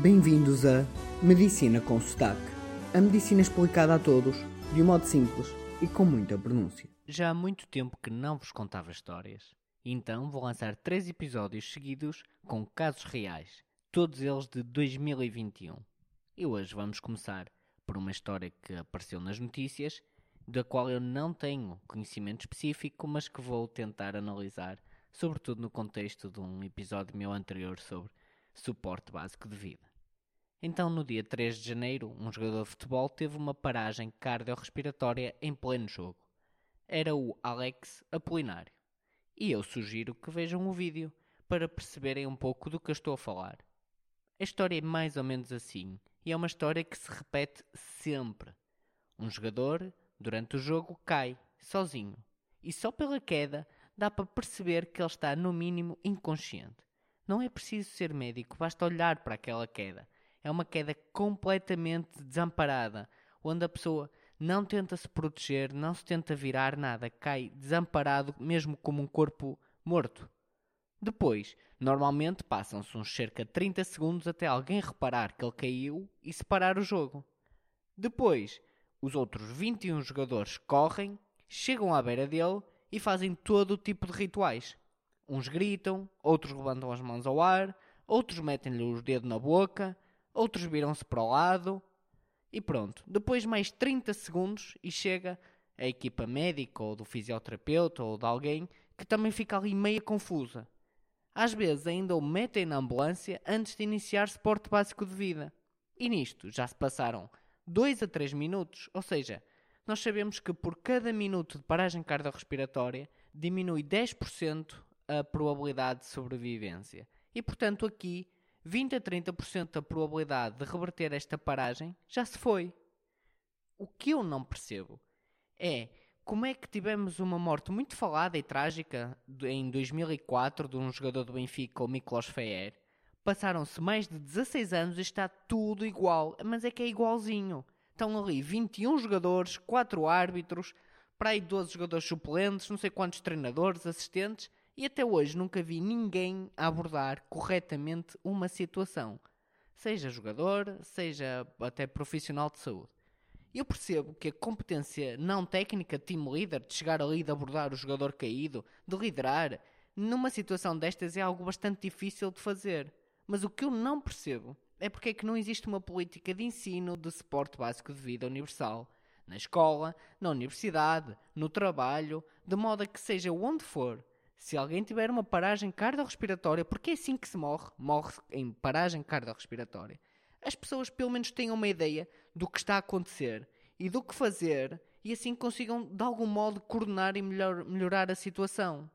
Bem-vindos a Medicina com Sotaque. A medicina explicada a todos, de um modo simples e com muita pronúncia. Já há muito tempo que não vos contava histórias. Então vou lançar três episódios seguidos com casos reais, todos eles de 2021. E hoje vamos começar por uma história que apareceu nas notícias, da qual eu não tenho conhecimento específico, mas que vou tentar analisar, sobretudo no contexto de um episódio meu anterior sobre suporte básico de vida. Então, no dia 3 de janeiro, um jogador de futebol teve uma paragem cardiorrespiratória em pleno jogo. Era o Alex Apolinário. E eu sugiro que vejam o vídeo para perceberem um pouco do que eu estou a falar. A história é mais ou menos assim, e é uma história que se repete sempre. Um jogador, durante o jogo, cai, sozinho, e só pela queda dá para perceber que ele está, no mínimo, inconsciente. Não é preciso ser médico, basta olhar para aquela queda é uma queda completamente desamparada, onde a pessoa não tenta se proteger, não se tenta virar nada, cai desamparado, mesmo como um corpo morto. Depois, normalmente passam-se uns cerca de 30 segundos até alguém reparar que ele caiu e separar o jogo. Depois, os outros 21 jogadores correm, chegam à beira dele e fazem todo o tipo de rituais. Uns gritam, outros levantam as mãos ao ar, outros metem-lhe os dedos na boca, outros viram-se para o lado e pronto. Depois mais 30 segundos e chega a equipa médica ou do fisioterapeuta ou de alguém que também fica ali meia confusa. Às vezes ainda o metem na ambulância antes de iniciar suporte básico de vida. E nisto já se passaram 2 a 3 minutos, ou seja, nós sabemos que por cada minuto de paragem cardiorrespiratória diminui 10% a probabilidade de sobrevivência. E portanto aqui 20 a 30% da probabilidade de reverter esta paragem já se foi. O que eu não percebo é como é que tivemos uma morte muito falada e trágica em 2004 de um jogador do Benfica, o Miklos Feyer. Passaram-se mais de 16 anos e está tudo igual, mas é que é igualzinho. Estão ali 21 jogadores, 4 árbitros, para aí 12 jogadores suplentes, não sei quantos treinadores, assistentes, e até hoje nunca vi ninguém abordar corretamente uma situação, seja jogador, seja até profissional de saúde. Eu percebo que a competência não técnica de team leader, de chegar ali de abordar o jogador caído, de liderar, numa situação destas é algo bastante difícil de fazer. Mas o que eu não percebo é porque é que não existe uma política de ensino de suporte básico de vida universal. Na escola, na universidade, no trabalho, de modo a que seja onde for, se alguém tiver uma paragem cardiorrespiratória, porque é assim que se morre, morre em paragem cardiorrespiratória, as pessoas pelo menos tenham uma ideia do que está a acontecer e do que fazer e assim consigam de algum modo coordenar e melhor, melhorar a situação.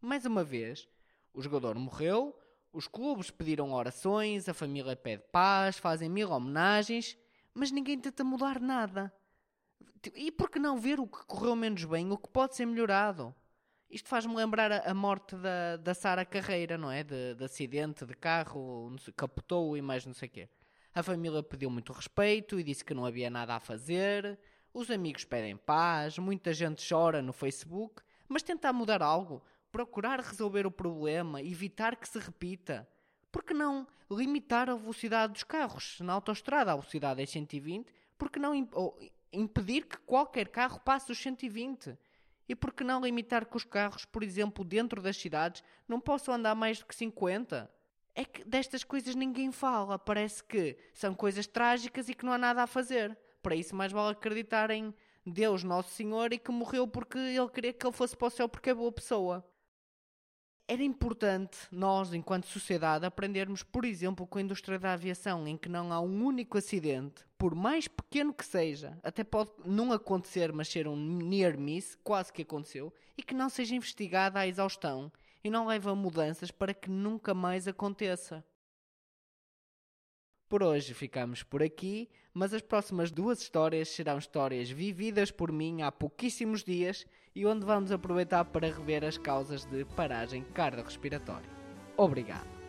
Mais uma vez, o jogador morreu, os clubes pediram orações, a família pede paz, fazem mil homenagens, mas ninguém tenta mudar nada. E por que não ver o que correu menos bem, o que pode ser melhorado? Isto faz-me lembrar a, morte da, da Sara Carreira, não é? De, de acidente de carro, capotou e mais não sei o quê. A família pediu muito respeito e disse que não havia nada a fazer. Os amigos pedem paz, muita gente chora no Facebook, mas tentar mudar algo, procurar resolver o problema, evitar que se repita. Por que não limitar a velocidade dos carros? Na autoestrada a velocidade é 120, por que não imp impedir que qualquer carro passe os 120? E por que não limitar que os carros, por exemplo, dentro das cidades, não possam andar mais do que 50? É que destas coisas ninguém fala. Parece que são coisas trágicas e que não há nada a fazer. Para isso, mais vale acreditar em Deus Nosso Senhor e que morreu porque Ele queria que Ele fosse para o céu porque é boa pessoa era importante nós, enquanto sociedade, aprendermos, por exemplo, com a indústria da aviação, em que não há um único acidente, por mais pequeno que seja, até pode não acontecer, mas ser um near miss, quase que aconteceu, e que não seja investigada à exaustão e não leve a mudanças para que nunca mais aconteça. Por hoje ficamos por aqui, mas as próximas duas histórias serão histórias vividas por mim há pouquíssimos dias e onde vamos aproveitar para rever as causas de paragem cardiorrespiratória. Obrigado.